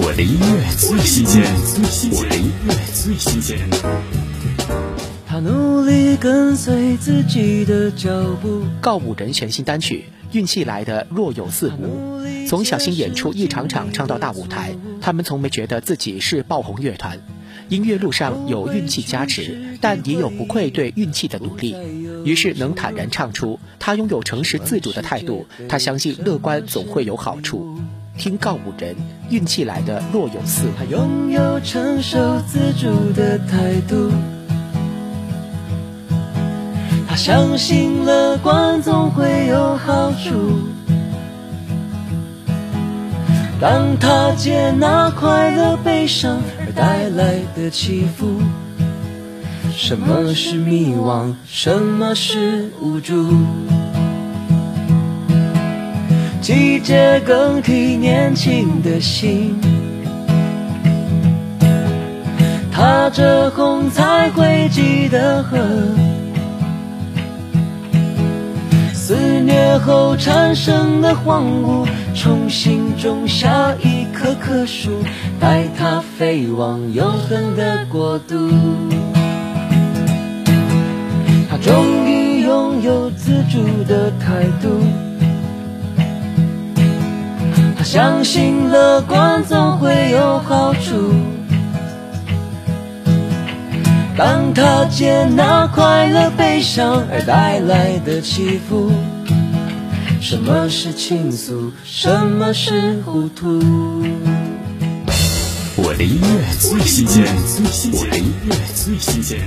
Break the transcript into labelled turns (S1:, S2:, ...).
S1: 我的音乐最新鲜，我的音乐最新鲜。
S2: 他努力跟随自己的脚步。
S3: 告五人全新单曲《运气来的若有似无》，从小型演出一场场唱到大舞台，他们从没觉得自己是爆红乐团。音乐路上有运气加持，但也有不愧对运气的努力。于是能坦然唱出，他拥有诚实自主的态度。他相信乐观总会有好处。听告五人，运气来的若有似无。
S2: 他拥有成熟自主的态度。他相信乐观总会有好处。当他接纳快乐、悲伤而带来的起伏，什么是迷惘？什么是无助？季节更替年轻的心，踏着红彩汇集的河，肆虐后产生的荒芜，重新种下一棵棵树，带它飞往永恒的国度。他终于拥有自主的态度。相信乐观总会有好处。当他接纳快乐、悲伤而带来的起伏，什么是倾诉？什么是糊涂？
S1: 我的音乐最新鲜，我的音乐最新鲜。